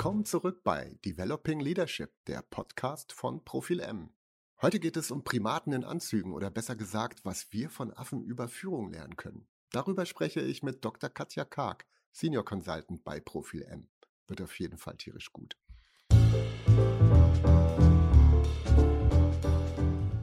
Willkommen zurück bei Developing Leadership, der Podcast von Profil M. Heute geht es um Primaten in Anzügen oder besser gesagt, was wir von Affen über Führung lernen können. Darüber spreche ich mit Dr. Katja Karg, Senior Consultant bei Profil M. Wird auf jeden Fall tierisch gut.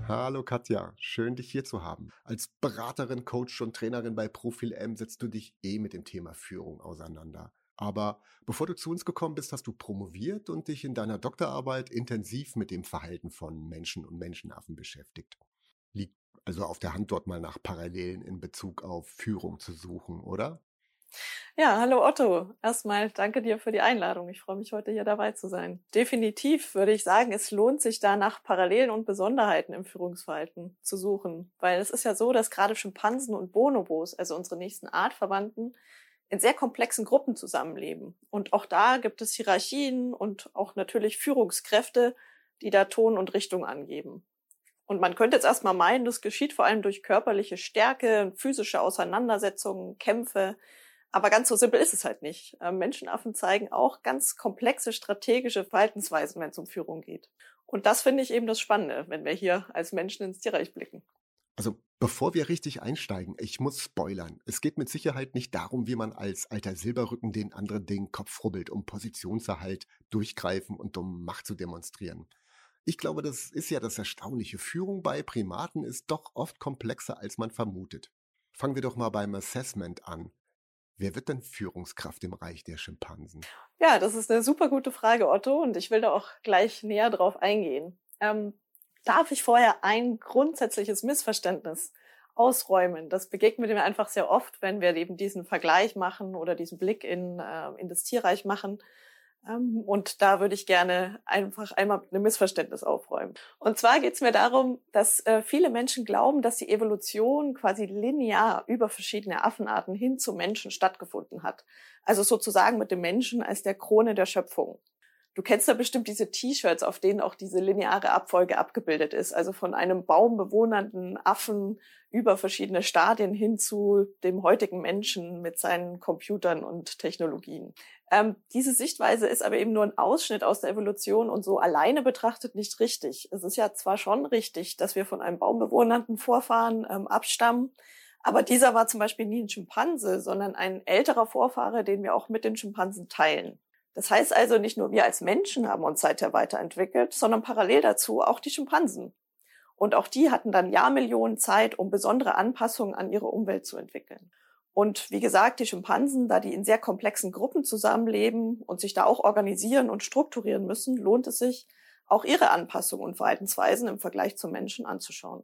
Hallo Katja, schön dich hier zu haben. Als Beraterin, Coach und Trainerin bei Profil M setzt du dich eh mit dem Thema Führung auseinander. Aber bevor du zu uns gekommen bist, hast du promoviert und dich in deiner Doktorarbeit intensiv mit dem Verhalten von Menschen und Menschenaffen beschäftigt. Liegt also auf der Hand, dort mal nach Parallelen in Bezug auf Führung zu suchen, oder? Ja, hallo Otto. Erstmal danke dir für die Einladung. Ich freue mich heute hier dabei zu sein. Definitiv würde ich sagen, es lohnt sich da nach Parallelen und Besonderheiten im Führungsverhalten zu suchen, weil es ist ja so, dass gerade Schimpansen und Bonobos, also unsere nächsten Artverwandten, in sehr komplexen Gruppen zusammenleben. Und auch da gibt es Hierarchien und auch natürlich Führungskräfte, die da Ton und Richtung angeben. Und man könnte jetzt erstmal meinen, das geschieht vor allem durch körperliche Stärke, physische Auseinandersetzungen, Kämpfe, aber ganz so simpel ist es halt nicht. Ähm, Menschenaffen zeigen auch ganz komplexe strategische Verhaltensweisen, wenn es um Führung geht. Und das finde ich eben das Spannende, wenn wir hier als Menschen ins Tierreich blicken. Also bevor wir richtig einsteigen, ich muss spoilern. Es geht mit Sicherheit nicht darum, wie man als alter Silberrücken den anderen den Kopf rubbelt, um Positionserhalt durchgreifen und um Macht zu demonstrieren. Ich glaube, das ist ja das Erstaunliche. Führung bei Primaten ist doch oft komplexer, als man vermutet. Fangen wir doch mal beim Assessment an. Wer wird denn Führungskraft im Reich der Schimpansen? Ja, das ist eine super gute Frage, Otto, und ich will da auch gleich näher drauf eingehen. Ähm, darf ich vorher ein grundsätzliches Missverständnis ausräumen? Das begegnet mir einfach sehr oft, wenn wir eben diesen Vergleich machen oder diesen Blick in, äh, in das Tierreich machen ähm, und da würde ich gerne einfach einmal ein Missverständnis aufräumen. Und zwar geht es mir darum, dass äh, viele Menschen glauben, dass die Evolution quasi linear über verschiedene Affenarten hin zu Menschen stattgefunden hat. Also sozusagen mit dem Menschen als der Krone der Schöpfung. Du kennst ja bestimmt diese T-Shirts, auf denen auch diese lineare Abfolge abgebildet ist. Also von einem baumbewohnernden Affen über verschiedene Stadien hin zu dem heutigen Menschen mit seinen Computern und Technologien. Ähm, diese Sichtweise ist aber eben nur ein Ausschnitt aus der Evolution und so alleine betrachtet nicht richtig. Es ist ja zwar schon richtig, dass wir von einem baumbewohnernden Vorfahren ähm, abstammen, aber dieser war zum Beispiel nie ein Schimpanse, sondern ein älterer Vorfahre, den wir auch mit den Schimpansen teilen. Das heißt also, nicht nur wir als Menschen haben uns seither weiterentwickelt, sondern parallel dazu auch die Schimpansen. Und auch die hatten dann Jahrmillionen Zeit, um besondere Anpassungen an ihre Umwelt zu entwickeln. Und wie gesagt, die Schimpansen, da die in sehr komplexen Gruppen zusammenleben und sich da auch organisieren und strukturieren müssen, lohnt es sich, auch ihre Anpassungen und Verhaltensweisen im Vergleich zum Menschen anzuschauen.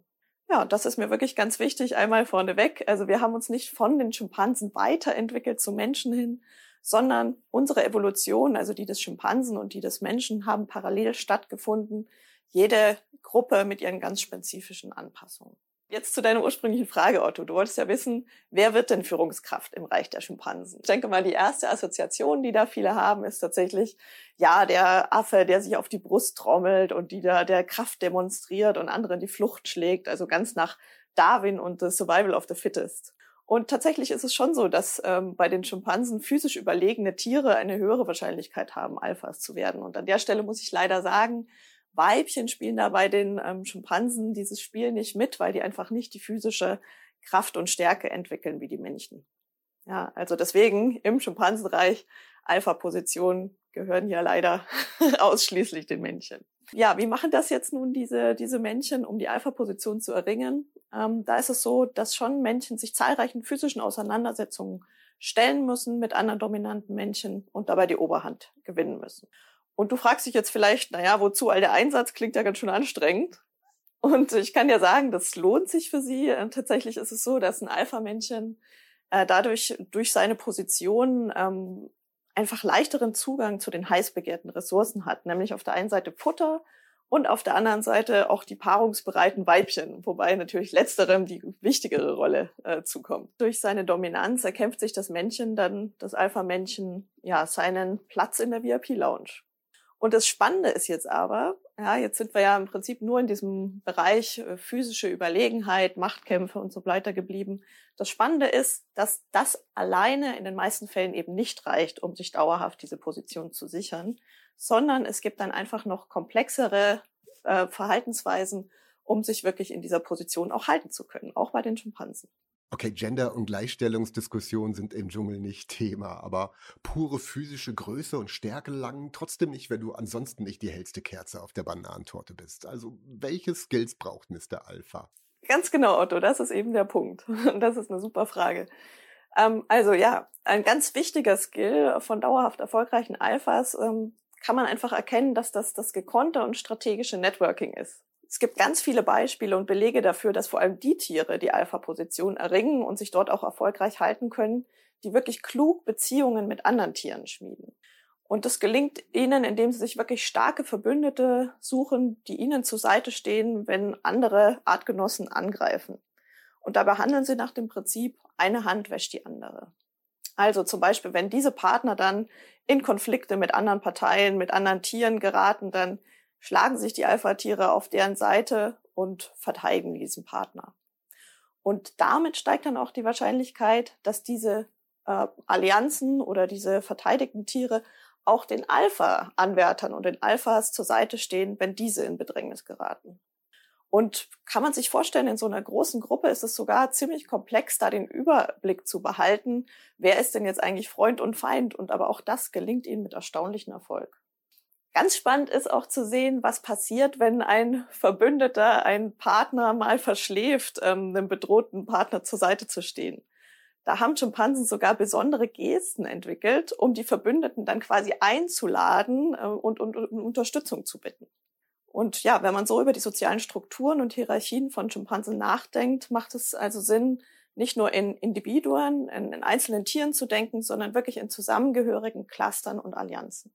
Ja, das ist mir wirklich ganz wichtig, einmal vorneweg. Also wir haben uns nicht von den Schimpansen weiterentwickelt zu Menschen hin, sondern unsere Evolution, also die des Schimpansen und die des Menschen, haben parallel stattgefunden. Jede Gruppe mit ihren ganz spezifischen Anpassungen. Jetzt zu deiner ursprünglichen Frage, Otto. Du wolltest ja wissen, wer wird denn Führungskraft im Reich der Schimpansen? Ich denke mal, die erste Assoziation, die da viele haben, ist tatsächlich, ja, der Affe, der sich auf die Brust trommelt und die da der Kraft demonstriert und anderen die Flucht schlägt. Also ganz nach Darwin und the Survival of the Fittest. Und tatsächlich ist es schon so, dass ähm, bei den Schimpansen physisch überlegene Tiere eine höhere Wahrscheinlichkeit haben, Alphas zu werden. Und an der Stelle muss ich leider sagen, Weibchen spielen da bei den ähm, Schimpansen dieses Spiel nicht mit, weil die einfach nicht die physische Kraft und Stärke entwickeln wie die Männchen. Ja, also deswegen im Schimpansenreich Alpha-Positionen gehören ja leider ausschließlich den Männchen. Ja, wie machen das jetzt nun diese, diese Männchen, um die Alpha-Position zu erringen? Ähm, da ist es so, dass schon Männchen sich zahlreichen physischen Auseinandersetzungen stellen müssen mit anderen dominanten Männchen und dabei die Oberhand gewinnen müssen. Und du fragst dich jetzt vielleicht, naja, wozu all der Einsatz klingt ja ganz schön anstrengend. Und ich kann dir sagen, das lohnt sich für sie. Und tatsächlich ist es so, dass ein Alpha-Männchen äh, dadurch durch seine Position ähm, einfach leichteren Zugang zu den heiß begehrten Ressourcen hat, nämlich auf der einen Seite Futter und auf der anderen Seite auch die paarungsbereiten Weibchen, wobei natürlich letzterem die wichtigere Rolle äh, zukommt. Durch seine Dominanz erkämpft sich das Männchen dann, das Alpha-Männchen, ja, seinen Platz in der VIP-Lounge. Und das Spannende ist jetzt aber, ja, jetzt sind wir ja im Prinzip nur in diesem Bereich äh, physische Überlegenheit, Machtkämpfe und so weiter geblieben. Das Spannende ist, dass das alleine in den meisten Fällen eben nicht reicht, um sich dauerhaft diese Position zu sichern, sondern es gibt dann einfach noch komplexere äh, Verhaltensweisen, um sich wirklich in dieser Position auch halten zu können, auch bei den Schimpansen. Okay, Gender- und Gleichstellungsdiskussionen sind im Dschungel nicht Thema, aber pure physische Größe und Stärke langen trotzdem nicht, wenn du ansonsten nicht die hellste Kerze auf der Bananentorte bist. Also, welche Skills braucht Mr. Alpha? Ganz genau, Otto, das ist eben der Punkt. Und das ist eine super Frage. Ähm, also ja, ein ganz wichtiger Skill von dauerhaft erfolgreichen Alphas ähm, kann man einfach erkennen, dass das das gekonnte und strategische Networking ist. Es gibt ganz viele Beispiele und Belege dafür, dass vor allem die Tiere die Alpha-Position erringen und sich dort auch erfolgreich halten können, die wirklich klug Beziehungen mit anderen Tieren schmieden. Und das gelingt ihnen, indem sie sich wirklich starke Verbündete suchen, die ihnen zur Seite stehen, wenn andere Artgenossen angreifen. Und dabei handeln sie nach dem Prinzip, eine Hand wäscht die andere. Also zum Beispiel, wenn diese Partner dann in Konflikte mit anderen Parteien, mit anderen Tieren geraten, dann schlagen sich die Alpha-Tiere auf deren Seite und verteidigen diesen Partner. Und damit steigt dann auch die Wahrscheinlichkeit, dass diese äh, Allianzen oder diese verteidigten Tiere auch den Alpha-Anwärtern und den Alphas zur Seite stehen, wenn diese in Bedrängnis geraten. Und kann man sich vorstellen, in so einer großen Gruppe ist es sogar ziemlich komplex, da den Überblick zu behalten, wer ist denn jetzt eigentlich Freund und Feind. Und aber auch das gelingt ihnen mit erstaunlichem Erfolg. Ganz spannend ist auch zu sehen, was passiert, wenn ein Verbündeter, ein Partner mal verschläft, ähm, einem bedrohten Partner zur Seite zu stehen. Da haben Schimpansen sogar besondere Gesten entwickelt, um die Verbündeten dann quasi einzuladen äh, und, und, und Unterstützung zu bitten. Und ja, wenn man so über die sozialen Strukturen und Hierarchien von Schimpansen nachdenkt, macht es also Sinn, nicht nur in Individuen, in, in einzelnen Tieren zu denken, sondern wirklich in zusammengehörigen Clustern und Allianzen.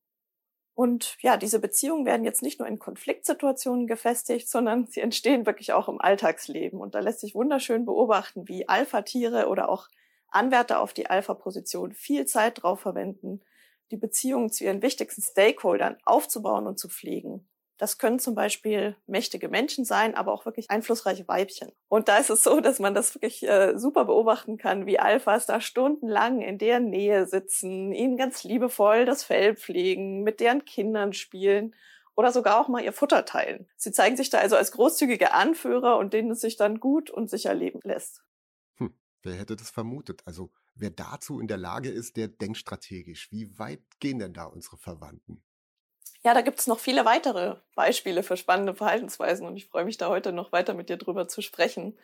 Und ja, diese Beziehungen werden jetzt nicht nur in Konfliktsituationen gefestigt, sondern sie entstehen wirklich auch im Alltagsleben. Und da lässt sich wunderschön beobachten, wie Alpha-Tiere oder auch Anwärter auf die Alpha-Position viel Zeit drauf verwenden, die Beziehungen zu ihren wichtigsten Stakeholdern aufzubauen und zu pflegen. Das können zum Beispiel mächtige Menschen sein, aber auch wirklich einflussreiche Weibchen. Und da ist es so, dass man das wirklich äh, super beobachten kann, wie Alphas da stundenlang in deren Nähe sitzen, ihnen ganz liebevoll das Fell pflegen, mit deren Kindern spielen oder sogar auch mal ihr Futter teilen. Sie zeigen sich da also als großzügige Anführer und denen es sich dann gut und sicher leben lässt. Hm, wer hätte das vermutet? Also wer dazu in der Lage ist, der denkt strategisch. Wie weit gehen denn da unsere Verwandten? Ja, da gibt es noch viele weitere Beispiele für spannende Verhaltensweisen und ich freue mich da heute noch weiter mit dir drüber zu sprechen.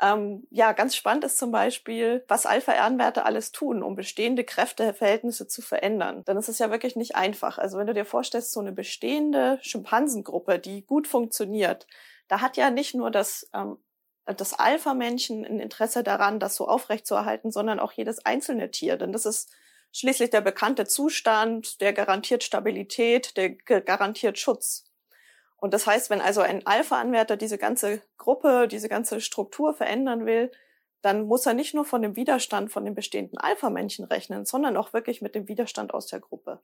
Ähm, ja, ganz spannend ist zum Beispiel, was Alpha-Ehrenwerte alles tun, um bestehende Kräfteverhältnisse zu verändern. Denn es ist ja wirklich nicht einfach. Also wenn du dir vorstellst, so eine bestehende Schimpansengruppe, die gut funktioniert, da hat ja nicht nur das, ähm, das Alpha-Männchen ein Interesse daran, das so aufrechtzuerhalten, sondern auch jedes einzelne Tier. Denn das ist schließlich der bekannte Zustand, der garantiert Stabilität, der garantiert Schutz. Und das heißt, wenn also ein Alpha-Anwärter diese ganze Gruppe, diese ganze Struktur verändern will, dann muss er nicht nur von dem Widerstand von den bestehenden Alpha-Männchen rechnen, sondern auch wirklich mit dem Widerstand aus der Gruppe.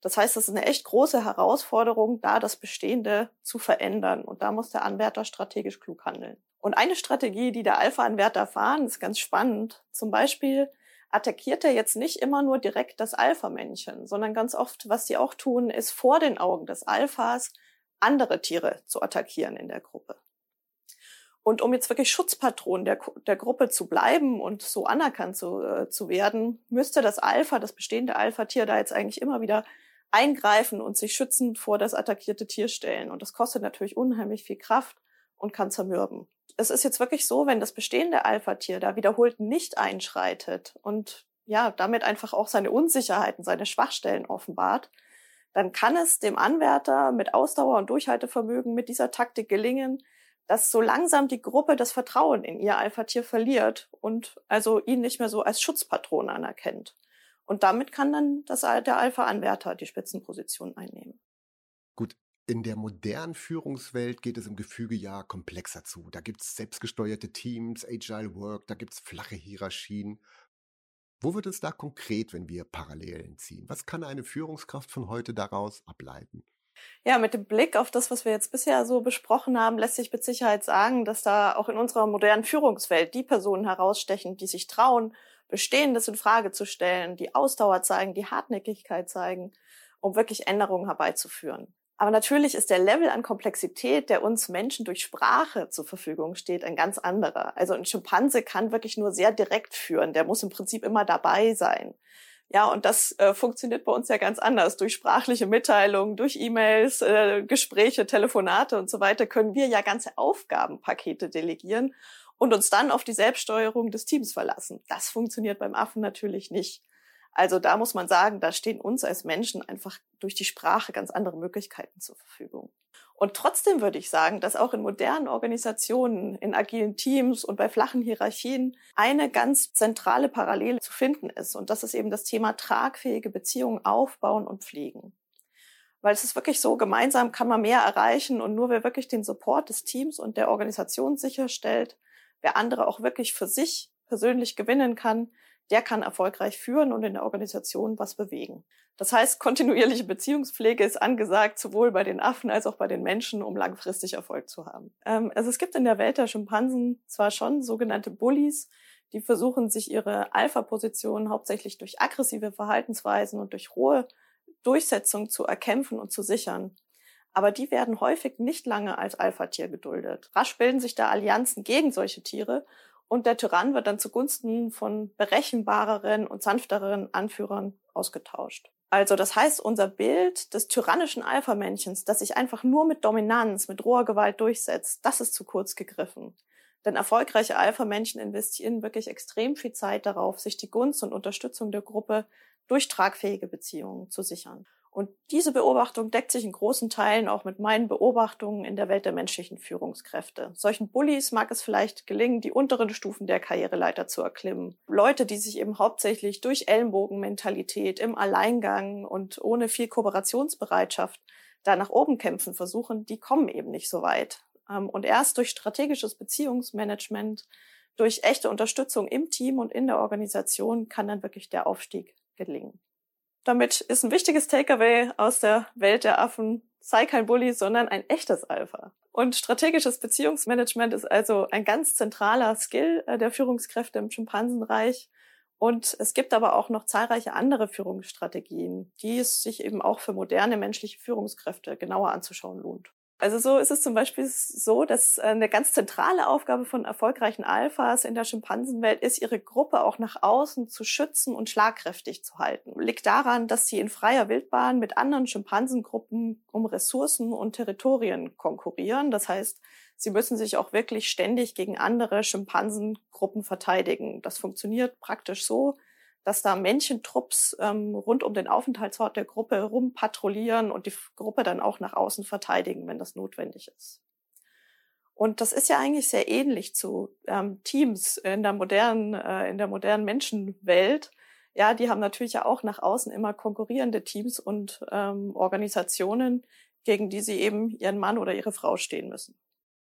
Das heißt, es ist eine echt große Herausforderung, da das Bestehende zu verändern. Und da muss der Anwärter strategisch klug handeln. Und eine Strategie, die der Alpha-Anwärter fahren, ist ganz spannend. Zum Beispiel attackiert er jetzt nicht immer nur direkt das Alpha-Männchen, sondern ganz oft, was sie auch tun, ist vor den Augen des Alphas andere Tiere zu attackieren in der Gruppe. Und um jetzt wirklich Schutzpatron der, der Gruppe zu bleiben und so anerkannt zu, äh, zu werden, müsste das Alpha, das bestehende Alpha-Tier da jetzt eigentlich immer wieder eingreifen und sich schützend vor das attackierte Tier stellen. Und das kostet natürlich unheimlich viel Kraft und kann zermürben es ist jetzt wirklich so, wenn das bestehende Alpha-Tier da wiederholt nicht einschreitet und ja, damit einfach auch seine Unsicherheiten, seine Schwachstellen offenbart, dann kann es dem Anwärter mit Ausdauer und Durchhaltevermögen mit dieser Taktik gelingen, dass so langsam die Gruppe das Vertrauen in ihr Alpha-Tier verliert und also ihn nicht mehr so als Schutzpatron anerkennt. Und damit kann dann das, der Alpha-Anwärter die Spitzenposition einnehmen. Gut, in der modernen Führungswelt geht es im Gefüge ja komplexer zu. Da gibt es selbstgesteuerte Teams, Agile Work, da gibt es flache Hierarchien. Wo wird es da konkret, wenn wir Parallelen ziehen? Was kann eine Führungskraft von heute daraus ableiten? Ja, mit dem Blick auf das, was wir jetzt bisher so besprochen haben, lässt sich mit Sicherheit sagen, dass da auch in unserer modernen Führungswelt die Personen herausstechen, die sich trauen, Bestehendes in Frage zu stellen, die Ausdauer zeigen, die Hartnäckigkeit zeigen, um wirklich Änderungen herbeizuführen. Aber natürlich ist der Level an Komplexität, der uns Menschen durch Sprache zur Verfügung steht, ein ganz anderer. Also ein Schimpanse kann wirklich nur sehr direkt führen. Der muss im Prinzip immer dabei sein. Ja, und das äh, funktioniert bei uns ja ganz anders. Durch sprachliche Mitteilungen, durch E-Mails, äh, Gespräche, Telefonate und so weiter können wir ja ganze Aufgabenpakete delegieren und uns dann auf die Selbststeuerung des Teams verlassen. Das funktioniert beim Affen natürlich nicht. Also da muss man sagen, da stehen uns als Menschen einfach durch die Sprache ganz andere Möglichkeiten zur Verfügung. Und trotzdem würde ich sagen, dass auch in modernen Organisationen, in agilen Teams und bei flachen Hierarchien eine ganz zentrale Parallele zu finden ist. Und das ist eben das Thema tragfähige Beziehungen aufbauen und pflegen. Weil es ist wirklich so, gemeinsam kann man mehr erreichen und nur wer wirklich den Support des Teams und der Organisation sicherstellt, wer andere auch wirklich für sich persönlich gewinnen kann, der kann erfolgreich führen und in der Organisation was bewegen. Das heißt, kontinuierliche Beziehungspflege ist angesagt, sowohl bei den Affen als auch bei den Menschen, um langfristig Erfolg zu haben. Ähm, also es gibt in der Welt der Schimpansen zwar schon sogenannte Bullies, die versuchen, sich ihre Alpha-Position hauptsächlich durch aggressive Verhaltensweisen und durch hohe Durchsetzung zu erkämpfen und zu sichern. Aber die werden häufig nicht lange als Alpha-Tier geduldet. Rasch bilden sich da Allianzen gegen solche Tiere und der Tyrann wird dann zugunsten von berechenbareren und sanfteren Anführern ausgetauscht. Also das heißt, unser Bild des tyrannischen Alpha-Männchens, das sich einfach nur mit Dominanz, mit roher Gewalt durchsetzt, das ist zu kurz gegriffen. Denn erfolgreiche Alpha-Männchen investieren wirklich extrem viel Zeit darauf, sich die Gunst und Unterstützung der Gruppe durch tragfähige Beziehungen zu sichern. Und diese Beobachtung deckt sich in großen Teilen auch mit meinen Beobachtungen in der Welt der menschlichen Führungskräfte. Solchen Bullies mag es vielleicht gelingen, die unteren Stufen der Karriereleiter zu erklimmen. Leute, die sich eben hauptsächlich durch Ellenbogenmentalität im Alleingang und ohne viel Kooperationsbereitschaft da nach oben kämpfen versuchen, die kommen eben nicht so weit. Ähm, und erst durch strategisches Beziehungsmanagement, durch echte Unterstützung im Team und in der Organisation kann dann wirklich der Aufstieg gelingen. Damit ist ein wichtiges Takeaway aus der Welt der Affen, sei kein Bully, sondern ein echtes Alpha. Und strategisches Beziehungsmanagement ist also ein ganz zentraler Skill äh, der Führungskräfte im Schimpansenreich. Und es gibt aber auch noch zahlreiche andere Führungsstrategien, die es sich eben auch für moderne menschliche Führungskräfte genauer anzuschauen lohnt. Also so ist es zum Beispiel so, dass äh, eine ganz zentrale Aufgabe von erfolgreichen Alphas in der Schimpansenwelt ist, ihre Gruppe auch nach außen zu schützen und schlagkräftig zu halten. Liegt daran, dass sie in freier Wildbahn mit anderen Schimpansengruppen um Ressourcen und Territorien konkurrieren. Das heißt, sie müssen sich auch wirklich ständig gegen andere Schimpansengruppen verteidigen. Das funktioniert praktisch so, dass da Männchentrupps ähm, rund um den Aufenthaltsort der Gruppe rumpatrouillieren und die Gruppe dann auch nach außen verteidigen, wenn das notwendig ist. Und das ist ja eigentlich sehr ähnlich zu ähm, Teams in der modernen, äh, in der modernen Menschenwelt. Ja, die haben natürlich ja auch nach außen immer konkurrierende Teams und ähm, Organisationen, gegen die sie eben ihren Mann oder ihre Frau stehen müssen.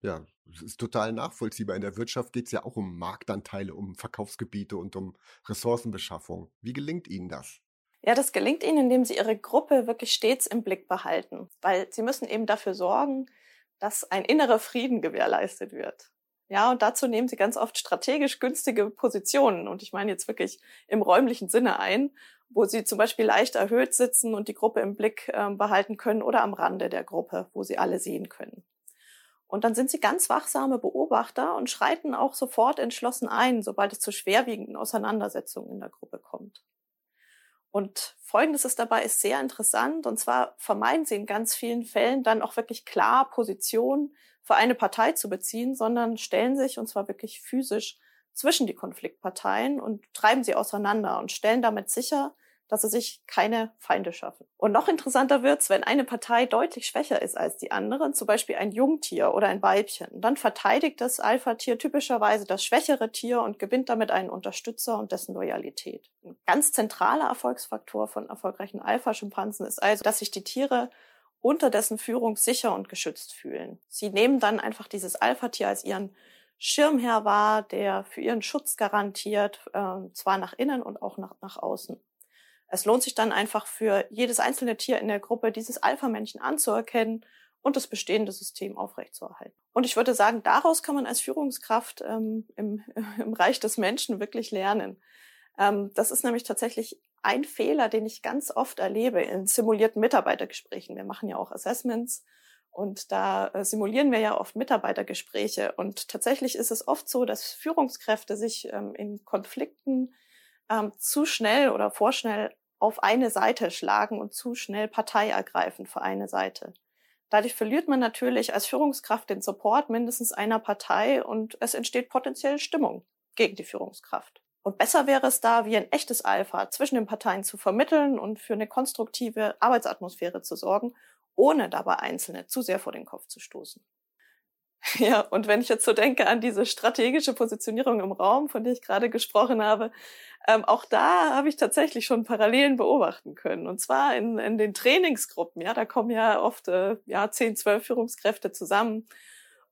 Ja, das ist total nachvollziehbar. In der Wirtschaft geht es ja auch um Marktanteile, um Verkaufsgebiete und um Ressourcenbeschaffung. Wie gelingt Ihnen das? Ja, das gelingt Ihnen, indem Sie Ihre Gruppe wirklich stets im Blick behalten, weil Sie müssen eben dafür sorgen, dass ein innerer Frieden gewährleistet wird. Ja, und dazu nehmen Sie ganz oft strategisch günstige Positionen. Und ich meine jetzt wirklich im räumlichen Sinne ein, wo Sie zum Beispiel leicht erhöht sitzen und die Gruppe im Blick äh, behalten können oder am Rande der Gruppe, wo Sie alle sehen können. Und dann sind sie ganz wachsame Beobachter und schreiten auch sofort entschlossen ein, sobald es zu schwerwiegenden Auseinandersetzungen in der Gruppe kommt. Und Folgendes ist dabei ist sehr interessant, und zwar vermeiden sie in ganz vielen Fällen dann auch wirklich klar Position für eine Partei zu beziehen, sondern stellen sich, und zwar wirklich physisch, zwischen die Konfliktparteien und treiben sie auseinander und stellen damit sicher, dass sie sich keine Feinde schaffen. Und noch interessanter wird's, wenn eine Partei deutlich schwächer ist als die anderen, zum Beispiel ein Jungtier oder ein Weibchen. Dann verteidigt das Alpha-Tier typischerweise das schwächere Tier und gewinnt damit einen Unterstützer und dessen Loyalität. Ein ganz zentraler Erfolgsfaktor von erfolgreichen Alpha-Schimpansen ist also, dass sich die Tiere unter dessen Führung sicher und geschützt fühlen. Sie nehmen dann einfach dieses Alpha-Tier als ihren Schirmherr wahr, der für ihren Schutz garantiert, äh, zwar nach innen und auch nach, nach außen. Es lohnt sich dann einfach für jedes einzelne Tier in der Gruppe, dieses Alpha-Männchen anzuerkennen und das bestehende System aufrechtzuerhalten. Und ich würde sagen, daraus kann man als Führungskraft ähm, im, im Reich des Menschen wirklich lernen. Ähm, das ist nämlich tatsächlich ein Fehler, den ich ganz oft erlebe in simulierten Mitarbeitergesprächen. Wir machen ja auch Assessments und da äh, simulieren wir ja oft Mitarbeitergespräche. Und tatsächlich ist es oft so, dass Führungskräfte sich ähm, in Konflikten ähm, zu schnell oder vorschnell auf eine Seite schlagen und zu schnell Partei ergreifen für eine Seite. Dadurch verliert man natürlich als Führungskraft den Support mindestens einer Partei und es entsteht potenziell Stimmung gegen die Führungskraft. Und besser wäre es da, wie ein echtes Alpha zwischen den Parteien zu vermitteln und für eine konstruktive Arbeitsatmosphäre zu sorgen, ohne dabei Einzelne zu sehr vor den Kopf zu stoßen. Ja, und wenn ich jetzt so denke an diese strategische Positionierung im Raum, von der ich gerade gesprochen habe, ähm, auch da habe ich tatsächlich schon Parallelen beobachten können. Und zwar in, in den Trainingsgruppen. Ja, da kommen ja oft äh, ja zehn, zwölf Führungskräfte zusammen.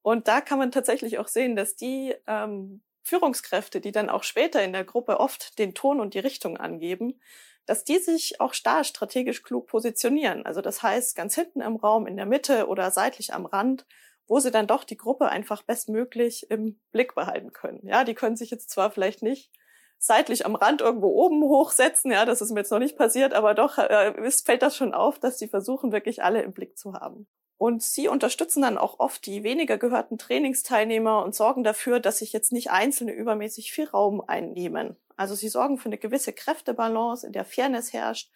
Und da kann man tatsächlich auch sehen, dass die ähm, Führungskräfte, die dann auch später in der Gruppe oft den Ton und die Richtung angeben, dass die sich auch starr strategisch klug positionieren. Also das heißt, ganz hinten im Raum, in der Mitte oder seitlich am Rand wo sie dann doch die Gruppe einfach bestmöglich im Blick behalten können. Ja, die können sich jetzt zwar vielleicht nicht seitlich am Rand irgendwo oben hochsetzen, ja, das ist mir jetzt noch nicht passiert, aber doch äh, ist, fällt das schon auf, dass sie versuchen, wirklich alle im Blick zu haben. Und sie unterstützen dann auch oft die weniger gehörten Trainingsteilnehmer und sorgen dafür, dass sich jetzt nicht Einzelne übermäßig viel Raum einnehmen. Also sie sorgen für eine gewisse Kräftebalance, in der Fairness herrscht,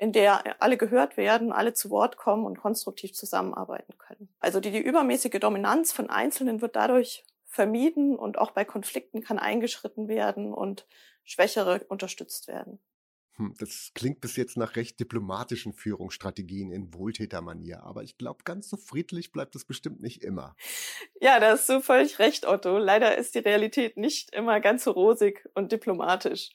in der alle gehört werden, alle zu Wort kommen und konstruktiv zusammenarbeiten können. Also die, die übermäßige Dominanz von Einzelnen wird dadurch vermieden und auch bei Konflikten kann eingeschritten werden und Schwächere unterstützt werden. Hm, das klingt bis jetzt nach recht diplomatischen Führungsstrategien in Wohltätermanier, aber ich glaube, ganz so friedlich bleibt es bestimmt nicht immer. Ja, da hast du völlig recht, Otto. Leider ist die Realität nicht immer ganz so rosig und diplomatisch.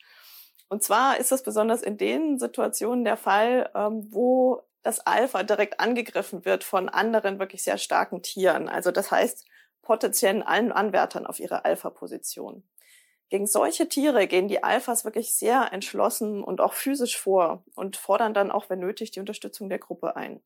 Und zwar ist das besonders in den Situationen der Fall, ähm, wo das Alpha direkt angegriffen wird von anderen wirklich sehr starken Tieren. Also das heißt potenziellen allen Anwärtern auf ihre Alpha-Position. Gegen solche Tiere gehen die Alphas wirklich sehr entschlossen und auch physisch vor und fordern dann auch, wenn nötig, die Unterstützung der Gruppe ein.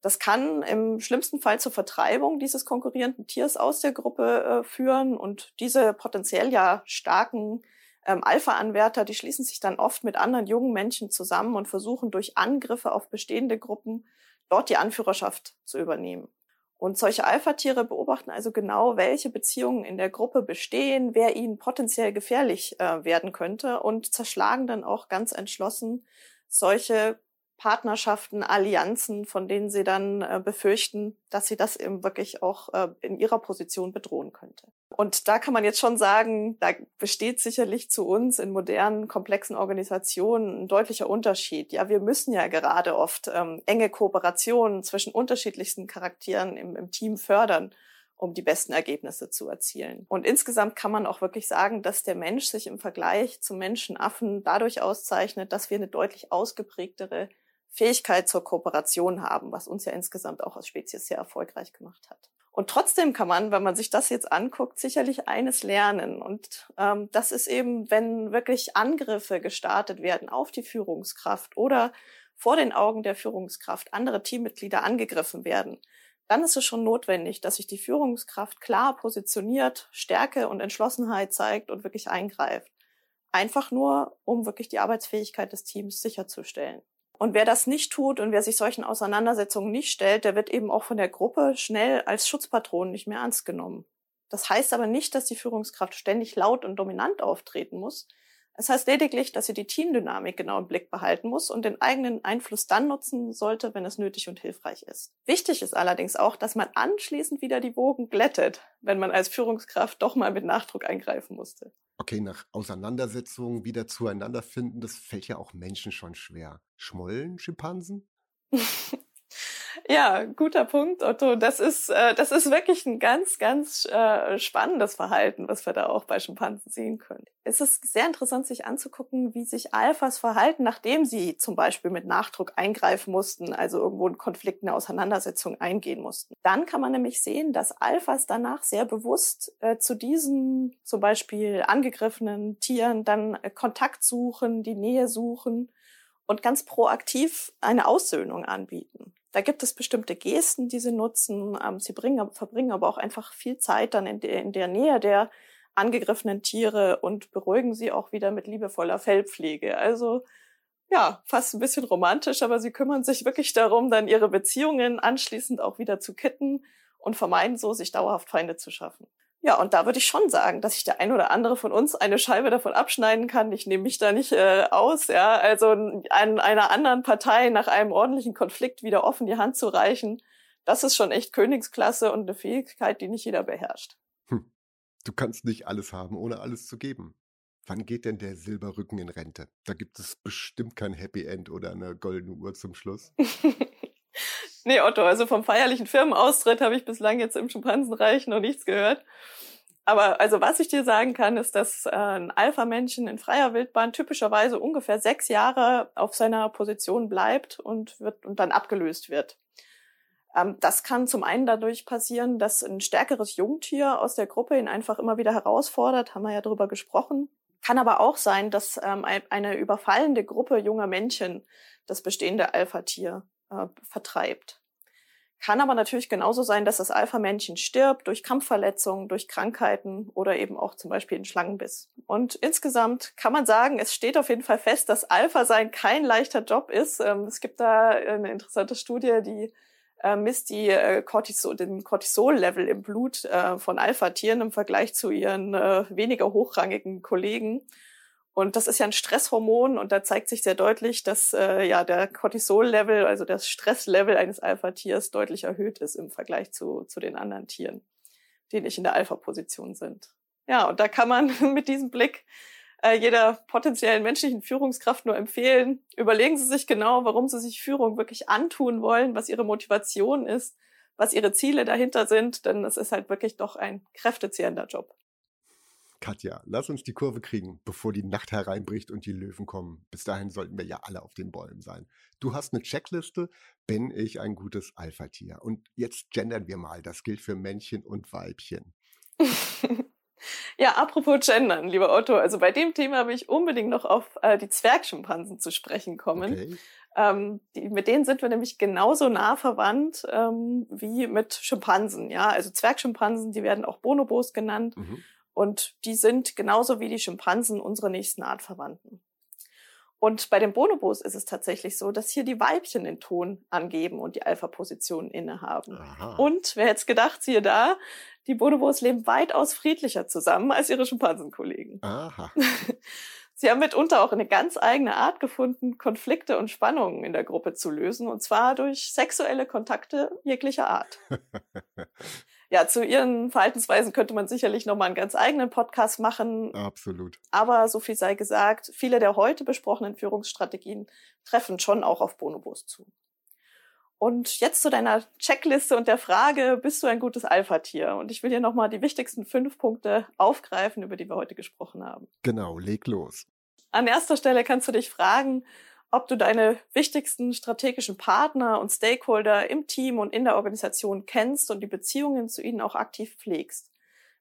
Das kann im schlimmsten Fall zur Vertreibung dieses konkurrierenden Tiers aus der Gruppe äh, führen und diese potenziell ja starken ähm, Alpha-Anwärter, die schließen sich dann oft mit anderen jungen Menschen zusammen und versuchen durch Angriffe auf bestehende Gruppen dort die Anführerschaft zu übernehmen. Und solche Alpha-Tiere beobachten also genau, welche Beziehungen in der Gruppe bestehen, wer ihnen potenziell gefährlich äh, werden könnte und zerschlagen dann auch ganz entschlossen solche Partnerschaften, Allianzen, von denen sie dann äh, befürchten, dass sie das eben wirklich auch äh, in ihrer Position bedrohen könnte. Und da kann man jetzt schon sagen, da besteht sicherlich zu uns in modernen, komplexen Organisationen ein deutlicher Unterschied. Ja, wir müssen ja gerade oft ähm, enge Kooperationen zwischen unterschiedlichsten Charakteren im, im Team fördern um die besten Ergebnisse zu erzielen. Und insgesamt kann man auch wirklich sagen, dass der Mensch sich im Vergleich zum Menschenaffen dadurch auszeichnet, dass wir eine deutlich ausgeprägtere Fähigkeit zur Kooperation haben, was uns ja insgesamt auch als Spezies sehr erfolgreich gemacht hat. Und trotzdem kann man, wenn man sich das jetzt anguckt, sicherlich eines lernen. Und ähm, das ist eben, wenn wirklich Angriffe gestartet werden auf die Führungskraft oder vor den Augen der Führungskraft andere Teammitglieder angegriffen werden, dann ist es schon notwendig, dass sich die Führungskraft klar positioniert, Stärke und Entschlossenheit zeigt und wirklich eingreift. Einfach nur, um wirklich die Arbeitsfähigkeit des Teams sicherzustellen. Und wer das nicht tut und wer sich solchen Auseinandersetzungen nicht stellt, der wird eben auch von der Gruppe schnell als Schutzpatron nicht mehr ernst genommen. Das heißt aber nicht, dass die Führungskraft ständig laut und dominant auftreten muss. Es heißt lediglich, dass sie die Teamdynamik genau im Blick behalten muss und den eigenen Einfluss dann nutzen sollte, wenn es nötig und hilfreich ist. Wichtig ist allerdings auch, dass man anschließend wieder die Wogen glättet, wenn man als Führungskraft doch mal mit Nachdruck eingreifen musste okay, nach Auseinandersetzungen wieder zueinander finden, das fällt ja auch Menschen schon schwer. Schmollen Schimpansen? Ja, guter Punkt, Otto. Das ist, äh, das ist wirklich ein ganz, ganz äh, spannendes Verhalten, was wir da auch bei Schimpansen sehen können. Es ist sehr interessant, sich anzugucken, wie sich Alphas verhalten, nachdem sie zum Beispiel mit Nachdruck eingreifen mussten, also irgendwo in Konflikten, eine Auseinandersetzung eingehen mussten. Dann kann man nämlich sehen, dass Alphas danach sehr bewusst äh, zu diesen zum Beispiel angegriffenen Tieren dann äh, Kontakt suchen, die Nähe suchen und ganz proaktiv eine Aussöhnung anbieten. Da gibt es bestimmte Gesten, die sie nutzen. Ähm, sie bringen, verbringen aber auch einfach viel Zeit dann in der, in der Nähe der angegriffenen Tiere und beruhigen sie auch wieder mit liebevoller Fellpflege. Also ja, fast ein bisschen romantisch, aber sie kümmern sich wirklich darum, dann ihre Beziehungen anschließend auch wieder zu kitten und vermeiden so, sich dauerhaft Feinde zu schaffen. Ja, und da würde ich schon sagen, dass sich der ein oder andere von uns eine Scheibe davon abschneiden kann. Ich nehme mich da nicht äh, aus, ja. Also an einer anderen Partei nach einem ordentlichen Konflikt wieder offen die Hand zu reichen, das ist schon echt Königsklasse und eine Fähigkeit, die nicht jeder beherrscht. Hm. Du kannst nicht alles haben, ohne alles zu geben. Wann geht denn der Silberrücken in Rente? Da gibt es bestimmt kein Happy End oder eine goldene Uhr zum Schluss. Nee, Otto, also vom feierlichen Firmenaustritt habe ich bislang jetzt im Schimpansenreich noch nichts gehört. Aber also was ich dir sagen kann, ist, dass äh, ein Alpha-Männchen in freier Wildbahn typischerweise ungefähr sechs Jahre auf seiner Position bleibt und wird und dann abgelöst wird. Ähm, das kann zum einen dadurch passieren, dass ein stärkeres Jungtier aus der Gruppe ihn einfach immer wieder herausfordert, haben wir ja darüber gesprochen. Kann aber auch sein, dass ähm, eine überfallende Gruppe junger Männchen das bestehende Alpha-Tier äh, vertreibt. Kann aber natürlich genauso sein, dass das Alpha-Männchen stirbt durch Kampfverletzungen, durch Krankheiten oder eben auch zum Beispiel in Schlangenbiss. Und insgesamt kann man sagen, es steht auf jeden Fall fest, dass Alpha-Sein kein leichter Job ist. Ähm, es gibt da eine interessante Studie, die äh, misst die äh, Cortisol, den Cortisol-Level im Blut äh, von Alpha-Tieren im Vergleich zu ihren äh, weniger hochrangigen Kollegen. Und das ist ja ein Stresshormon und da zeigt sich sehr deutlich, dass äh, ja der Cortisol-Level, also das Stresslevel eines Alpha-Tiers deutlich erhöht ist im Vergleich zu, zu den anderen Tieren, die nicht in der Alpha-Position sind. Ja, und da kann man mit diesem Blick äh, jeder potenziellen menschlichen Führungskraft nur empfehlen, überlegen Sie sich genau, warum Sie sich Führung wirklich antun wollen, was Ihre Motivation ist, was Ihre Ziele dahinter sind, denn es ist halt wirklich doch ein kräftezehrender Job. Katja, lass uns die Kurve kriegen, bevor die Nacht hereinbricht und die Löwen kommen. Bis dahin sollten wir ja alle auf den Bäumen sein. Du hast eine Checkliste, bin ich ein gutes Alpha-Tier. Und jetzt gendern wir mal, das gilt für Männchen und Weibchen. ja, apropos gendern, lieber Otto, also bei dem Thema will ich unbedingt noch auf äh, die Zwergschimpansen zu sprechen kommen. Okay. Ähm, die, mit denen sind wir nämlich genauso nah verwandt ähm, wie mit Schimpansen. Ja, also Zwergschimpansen, die werden auch Bonobos genannt. Mhm. Und die sind genauso wie die Schimpansen unsere nächsten Artverwandten. Und bei den Bonobos ist es tatsächlich so, dass hier die Weibchen den Ton angeben und die Alpha-Position innehaben. Aha. Und wer hätte gedacht, siehe da, die Bonobos leben weitaus friedlicher zusammen als ihre Schimpansenkollegen. Aha. Sie haben mitunter auch eine ganz eigene Art gefunden, Konflikte und Spannungen in der Gruppe zu lösen, und zwar durch sexuelle Kontakte jeglicher Art. ja, zu ihren Verhaltensweisen könnte man sicherlich nochmal einen ganz eigenen Podcast machen. Absolut. Aber so viel sei gesagt, viele der heute besprochenen Führungsstrategien treffen schon auch auf Bonobos zu. Und jetzt zu deiner Checkliste und der Frage, bist du ein gutes Alpha-Tier? Und ich will dir nochmal die wichtigsten fünf Punkte aufgreifen, über die wir heute gesprochen haben. Genau, leg los. An erster Stelle kannst du dich fragen, ob du deine wichtigsten strategischen Partner und Stakeholder im Team und in der Organisation kennst und die Beziehungen zu ihnen auch aktiv pflegst.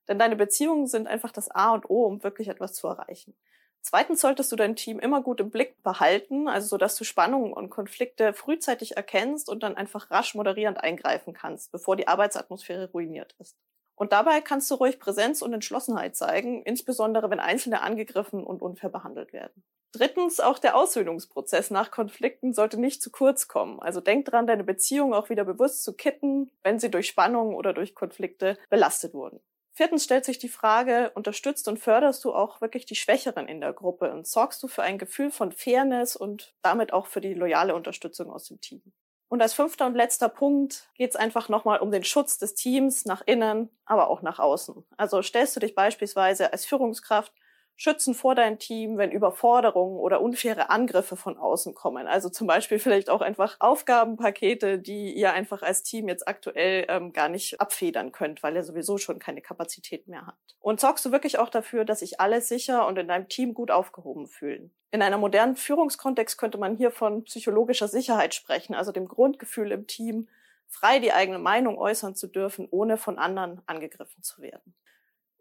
Denn deine Beziehungen sind einfach das A und O, um wirklich etwas zu erreichen. Zweitens solltest du dein Team immer gut im Blick behalten, also so dass du Spannungen und Konflikte frühzeitig erkennst und dann einfach rasch moderierend eingreifen kannst, bevor die Arbeitsatmosphäre ruiniert ist. Und dabei kannst du ruhig Präsenz und Entschlossenheit zeigen, insbesondere wenn Einzelne angegriffen und unfair behandelt werden. Drittens, auch der Aussöhnungsprozess nach Konflikten sollte nicht zu kurz kommen. Also denk dran, deine Beziehung auch wieder bewusst zu kitten, wenn sie durch Spannungen oder durch Konflikte belastet wurden. Viertens stellt sich die Frage, unterstützt und förderst du auch wirklich die Schwächeren in der Gruppe und sorgst du für ein Gefühl von Fairness und damit auch für die loyale Unterstützung aus dem Team. Und als fünfter und letzter Punkt geht es einfach nochmal um den Schutz des Teams nach innen, aber auch nach außen. Also stellst du dich beispielsweise als Führungskraft schützen vor dein Team, wenn Überforderungen oder unfaire Angriffe von außen kommen. Also zum Beispiel vielleicht auch einfach Aufgabenpakete, die ihr einfach als Team jetzt aktuell ähm, gar nicht abfedern könnt, weil ihr sowieso schon keine Kapazität mehr habt. Und sorgst du wirklich auch dafür, dass sich alle sicher und in deinem Team gut aufgehoben fühlen. In einer modernen Führungskontext könnte man hier von psychologischer Sicherheit sprechen, also dem Grundgefühl im Team, frei die eigene Meinung äußern zu dürfen, ohne von anderen angegriffen zu werden.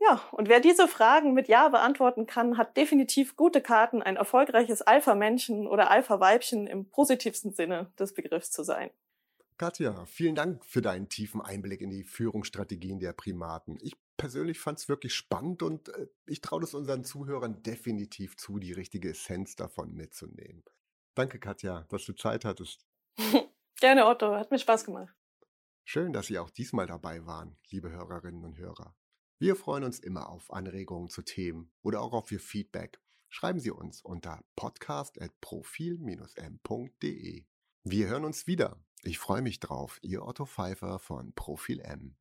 Ja, und wer diese Fragen mit Ja beantworten kann, hat definitiv gute Karten, ein erfolgreiches Alpha-Männchen oder Alpha-Weibchen im positivsten Sinne des Begriffs zu sein. Katja, vielen Dank für deinen tiefen Einblick in die Führungsstrategien der Primaten. Ich persönlich fand es wirklich spannend und äh, ich traue es unseren Zuhörern definitiv zu, die richtige Essenz davon mitzunehmen. Danke, Katja, dass du Zeit hattest. Gerne, Otto. Hat mir Spaß gemacht. Schön, dass Sie auch diesmal dabei waren, liebe Hörerinnen und Hörer. Wir freuen uns immer auf Anregungen zu Themen oder auch auf Ihr Feedback. Schreiben Sie uns unter podcast.profil-m.de. Wir hören uns wieder. Ich freue mich drauf. Ihr Otto Pfeiffer von Profil M.